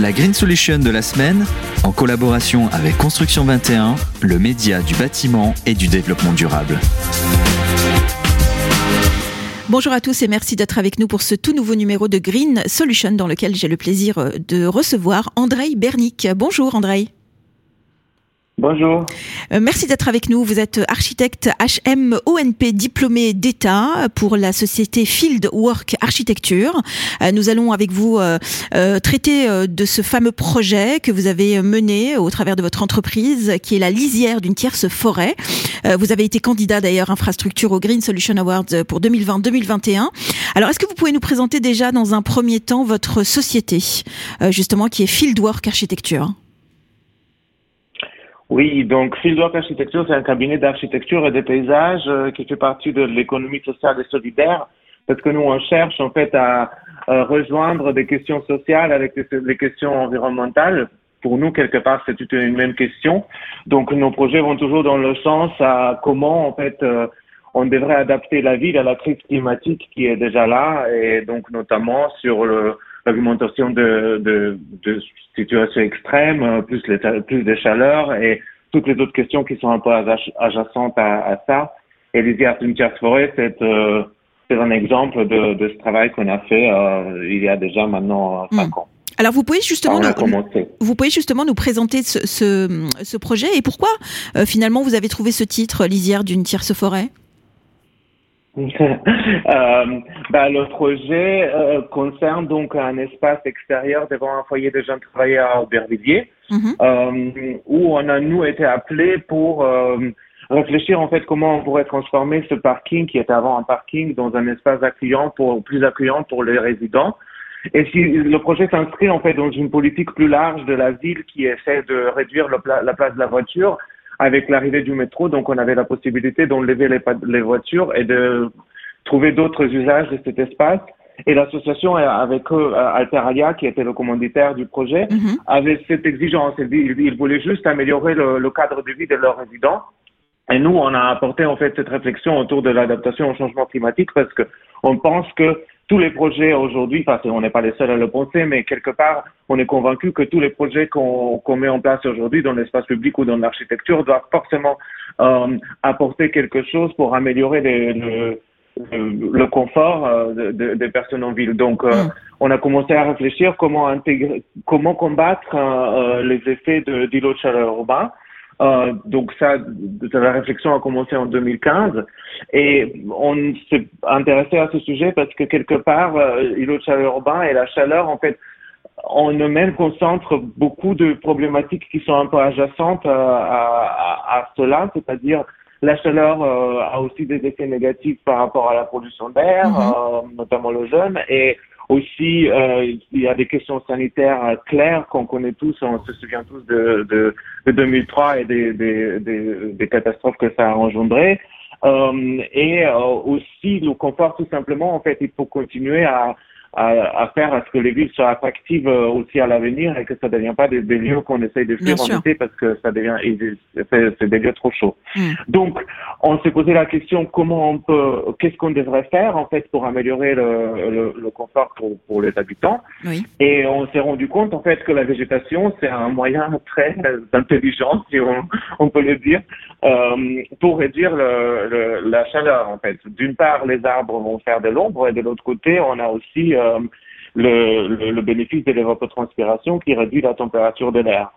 La Green Solution de la semaine, en collaboration avec Construction 21, le média du bâtiment et du développement durable. Bonjour à tous et merci d'être avec nous pour ce tout nouveau numéro de Green Solution dans lequel j'ai le plaisir de recevoir Andrei Bernic. Bonjour Andrei. Bonjour. Euh, merci d'être avec nous. Vous êtes architecte HM ONP diplômé d'État pour la société Field Work Architecture. Euh, nous allons avec vous euh, traiter de ce fameux projet que vous avez mené au travers de votre entreprise qui est la lisière d'une tierce forêt. Vous avez été candidat d'ailleurs infrastructure au Green Solution Awards pour 2020-2021. Alors est-ce que vous pouvez nous présenter déjà dans un premier temps votre société justement qui est Field Work Architecture? Oui, donc Fieldwork Architecture, c'est un cabinet d'architecture et de paysages euh, qui fait partie de l'économie sociale et solidaire, parce que nous, on cherche en fait à, rejoindre des questions sociales avec des, questions environnementales. Pour nous, quelque part, c'est une même question. Donc, nos projets vont toujours dans le sens à comment, en fait, euh, on devrait adapter la ville à la crise climatique qui est déjà là, et donc notamment sur le, l'augmentation de, de, de, situations extrêmes, euh, plus, les, plus de chaleur et toutes les autres questions qui sont un peu adjacentes à, à ça. Et d'une tierce forêt, c'est euh, un exemple de, de ce travail qu'on a fait euh, il y a déjà maintenant cinq ans. Alors vous pouvez justement nous, vous pouvez justement nous présenter ce, ce, ce projet et pourquoi euh, finalement vous avez trouvé ce titre lisière d'une tierce forêt? Euh, bah, le projet euh, concerne donc un espace extérieur devant un foyer de jeunes travailleurs à Aubervilliers, mhm. euh, où on a nous été appelés pour réfléchir en fait comment on pourrait transformer ce parking qui était avant un parking dans un espace accueillant pour plus accueillant pour les résidents. Et si le projet s'inscrit en fait dans une politique plus large de la ville qui essaie de réduire la place de la voiture avec l'arrivée du métro, donc on avait la possibilité d'enlever les, les voitures et de trouver d'autres usages de cet espace. Et l'association, avec eux, Alteralia, qui était le commanditaire du projet, mhm. avait cette exigence. Ils, ils voulaient juste améliorer le, le, cadre de vie de leurs résidents. Et nous, on a apporté en fait cette réflexion autour de l'adaptation au changement climatique parce que on pense que tous les projets aujourd'hui, enfin, on n'est pas les seuls à le penser, mais quelque part, on est convaincu que tous les projets qu'on met en place aujourd'hui dans l'espace public ou dans l'architecture doivent forcément euh, apporter quelque chose pour améliorer les, le, le, confort euh, des personnes en ville. Donc, euh, mm. on a commencé à réfléchir comment intégrer, comment combattre euh, les effets de d'îlots de chaleur urbain euh, donc ça, la réflexion a commencé en 2015 et on s'est intéressé à ce sujet parce que quelque part, euh, l'îlot de chaleur urbain et la chaleur, en fait, en eux-mêmes concentrent beaucoup de problématiques qui sont un peu adjacentes à, à, à cela, c'est-à-dire la chaleur euh, a aussi des effets négatifs par rapport à la pollution d'air, mm-hmm. euh, notamment le jeune, et aussi, euh, il y a des questions sanitaires claires qu'on connaît tous, on se souvient tous de, de, de 2003 et des, des, des, des, catastrophes que ça a engendré. Euh, et euh, aussi le confort tout simplement, en fait, il faut continuer à, à, à, faire à ce que les villes soient attractives euh, aussi à l'avenir et que ça ne devienne pas des, des lieux qu'on essaye de fuir en été parce que ça devient c'est des lieux trop chauds. Hmm. Donc, on s'est posé la question comment on peut, qu'est-ce qu'on devrait faire en fait pour améliorer le, le, le confort pour, pour, les habitants? Oui. Et on s'est rendu compte en fait que la végétation c'est un moyen très intelligent, si on, on peut le dire, euh, pour réduire le, la chaleur en fait. D'une part, les arbres vont faire de l'ombre et de l'autre côté, on a aussi euh, le, le, bénéfice de l'évapotranspiration qui réduit la température de l'air.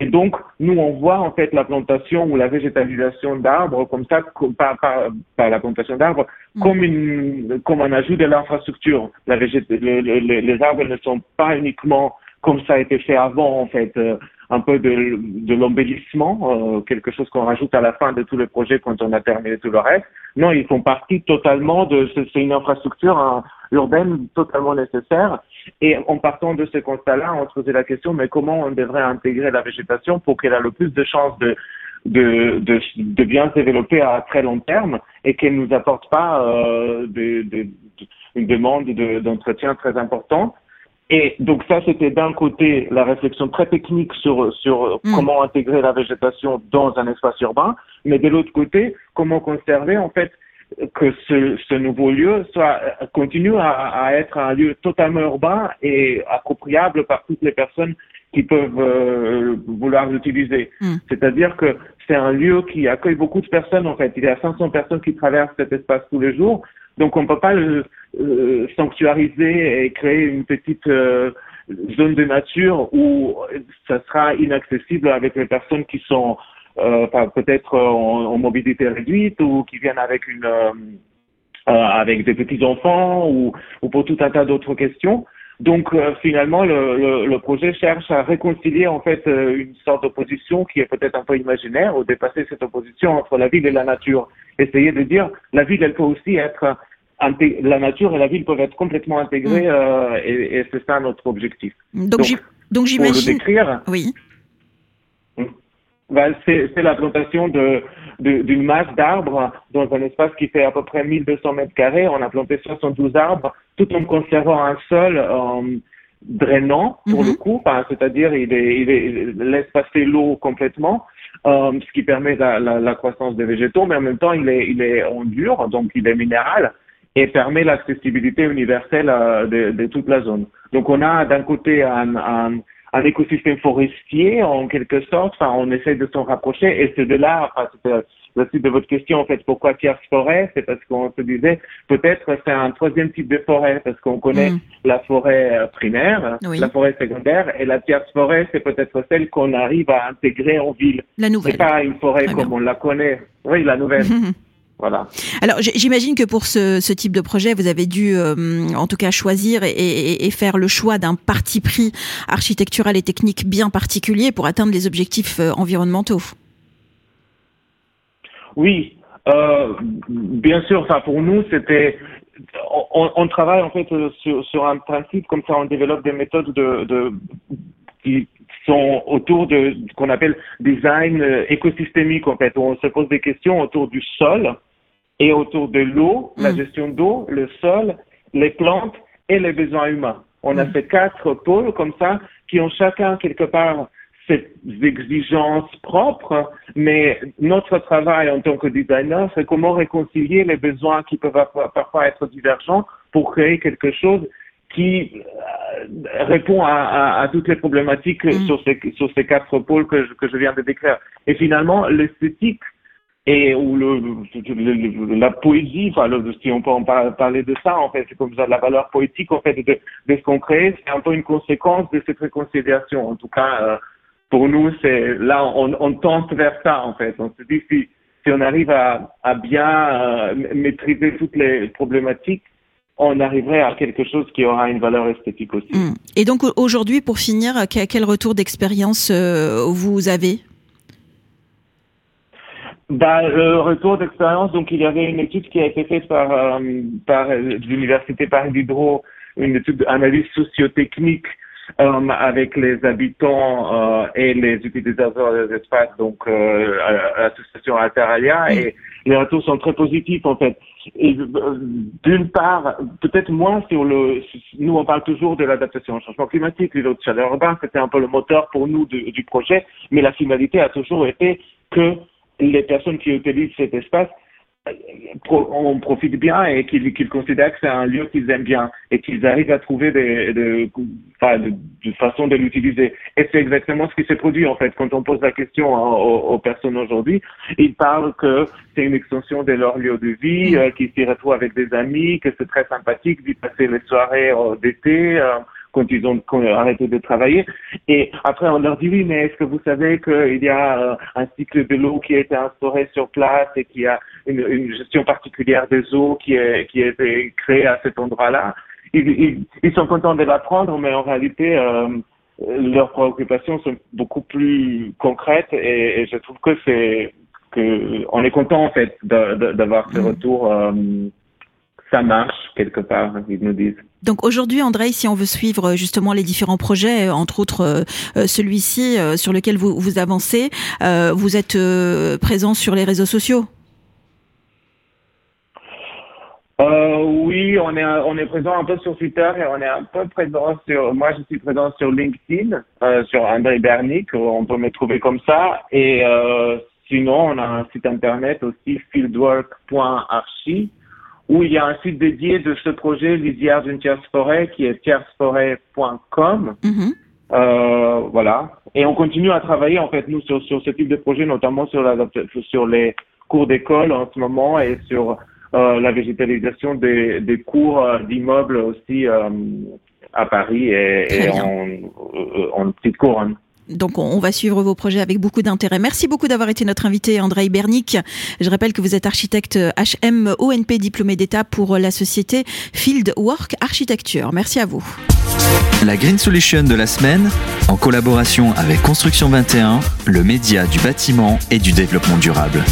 Et donc, nous, on voit en fait la plantation ou la végétalisation d'arbres comme ça, pas, pas, pas la plantation d'arbres, mm. comme, une, comme un ajout de l'infrastructure. La les arbres ne sont pas uniquement comme ça a été fait avant, en fait, euh, un peu de, l'embellissement, euh, quelque chose qu'on rajoute à la fin de tous les projets quand on a terminé tout le reste. Non, ils font partie totalement de, c'est une infrastructure urbaine totalement nécessaire. Et en partant de ce constat-là, on se posait la question, mais comment on devrait intégrer la végétation pour qu'elle ait le plus de chances de, de, de, de, bien se développer à très long terme et qu'elle nous apporte pas euh, de, de, une demande d'entretien très importante et donc ça, c'était d'un côté la réflexion très technique sur, sur mm. comment intégrer la végétation dans un espace urbain, mais de l'autre côté, comment conserver en fait que ce, ce, nouveau lieu soit continue à, à, être un lieu totalement urbain et appropriable par toutes les personnes qui peuvent euh, vouloir l'utiliser. Hmm. C'est-à-dire que c'est un lieu qui accueille beaucoup de personnes en fait. Il y a 500 personnes qui traversent cet espace tous les jours, donc on ne peut pas le euh, sanctuariser et créer une petite euh, zone de nature où ça sera inaccessible avec les personnes qui sont euh, peut-être en, mobilité réduite ou qui viennent avec une euh, avec des petits enfants ou pour tout un tas d'autres questions. Donc euh, finalement, le, le, le, projet cherche à réconcilier en fait euh, une sorte d'opposition qui est peut-être un peu imaginaire, ou dépasser cette opposition entre la ville et la nature. Essayer de dire la ville, elle peut aussi être la nature et la ville peuvent être complètement intégrées, mm. euh, et, et c'est ça notre objectif. Donc, donc j'imagine. Oui. Ben, c'est la plantation de d'une masse d'arbres dans un espace qui fait à peu près 1200 mètres carrés. On a planté 72 arbres, tout en conservant un sol euh, drainant pour le mhm. coup, c'est-à-dire il, est, il, est, laisse passer l'eau complètement, euh, ce qui permet la, la, la, croissance des végétaux, mais en même temps il est, il est en dur, donc il est minéral et permet l'accessibilité universelle euh, de, de, toute la zone. Donc on a d'un côté un, un un écosystème forestier en quelque sorte. Enfin, on essaie de s'en rapprocher et c'est de là, enfin, c'était le suite de votre question en fait, pourquoi tierce forêt? C'est parce qu'on se disait peut-être c'est un troisième type de forêt parce qu'on connaît mm. la forêt euh, primaire, la forêt secondaire et la tierce forêt c'est peut-être celle qu'on arrive à intégrer en ville. La nouvelle. C'est pas une forêt comme on la connaît. Oui, la nouvelle. Voilà. Alors j'imagine que pour ce, ce, type de projet, vous avez dû euh, en tout cas choisir et, et, et faire le choix d'un parti pris architectural et technique bien particulier pour atteindre les objectifs euh, environnementaux. Oui, euh, bien sûr. Enfin, pour nous, c'était on, on, travaille en fait sur, sur, un principe comme ça. On développe des méthodes de, de qui sont autour de ce qu'on appelle design euh, écosystémique en fait. Où on se pose des questions autour du sol et autour de l'eau, la mm. gestion d'eau, le sol, les plantes et les besoins humains. On a mm. ces quatre pôles comme ça qui ont chacun quelque part ces exigences propres, mais notre travail en tant que designer, c'est comment réconcilier les besoins qui peuvent parfois être divergents pour créer quelque chose qui euh, répond à, à, à, toutes les problématiques mm. sur, ces, sur ces quatre pôles que je, que je viens de décrire. Et finalement, l'esthétique et ou le, la poésie, enfin, si on peut en parler de ça, en fait, c'est comme ça, la valeur poétique, en fait, de, de ce qu'on crée, c'est un peu une conséquence de cette réconciliation. En tout cas, euh, pour nous, c'est là, on, on, tente vers ça, en fait. On se dit si, si on arrive à, à bien euh, maîtriser toutes les problématiques, on arriverait à quelque chose qui aura une valeur esthétique aussi. Hmm. Et donc aujourd'hui, pour finir, quel retour d'expérience euh, vous avez? Bah, le retour d'expérience, donc il y avait une étude qui a été faite par, euh, par l'université Paris Diderot, une étude d'analyse sociotechnique euh, avec les habitants euh, et les utilisateurs des espaces, donc euh, l'association Alteralia, et les retours sont très positifs en fait. Euh, d'une part, peut-être moins sur le, nous on parle toujours de l'adaptation au changement climatique, l'îlot de chaleur urbain, c'était un peu le moteur pour nous du projet, mais la finalité a toujours été que les personnes qui utilisent cet espace on profite bien et qu'ils considèrent que c'est un lieu qu'ils aiment bien et qu'ils arrivent à trouver des, de, de, de façon de l'utiliser. Et c'est exactement ce qui s'est produit en fait. Quand on pose la question aux, aux personnes aujourd'hui, ils parlent que c'est une extension de leur lieu de vie, euh, qu'ils s'y retrouvent avec des amis, que c'est très sympathique d'y passer les soirées euh, d'été. Euh, quand ils ont, arrêté de travailler. Et après, on leur dit oui, mais est-ce que vous savez qu'il y a euh, un cycle de l'eau qui a été instauré sur place et qu'il y a une, une, gestion particulière des eaux qui, est, qui a été créée à cet endroit-là? Ils, ils, ils, sont contents de l'apprendre, mais en réalité, euh, leurs préoccupations sont beaucoup plus concrètes et, et je trouve que c'est que on est content en fait d'avoir ces mmh. retours. Euh, ça marche quelque part, ils nous disent. Donc aujourd'hui, André, si on veut suivre euh, justement les différents projets, euh, entre autres euh, celui-ci sur lequel vous, avancez, vous êtes présent sur les réseaux sociaux? Oui, on est on est présent un peu sur Twitter et on est un peu présent sur. Moi, je suis présent sur LinkedIn, sur André Bernick, on peut me trouver comme ça. Et sinon, on a un site internet aussi, fieldwork.archi, où il y a un site dédié de ce projet, Lisière d'une tierce forêt, qui est tierceforêt.com. Mm-hmm. Euh, voilà. Et on continue à travailler, en fait, nous, sur, sur ce type de projet, notamment sur, la, sur les cours d'école en ce moment et sur euh, la végétalisation des, des cours euh, d'immeubles aussi euh, à Paris et, et en, en, petite couronne. Donc on va suivre vos projets avec beaucoup d'intérêt. Merci beaucoup d'avoir été notre invité, André Bernic. Je rappelle que vous êtes architecte HM ONP diplômé d'État pour la société Field Work Architecture. Merci à vous. La Green Solution de la semaine, en collaboration avec Construction 21, le média du bâtiment et du développement durable.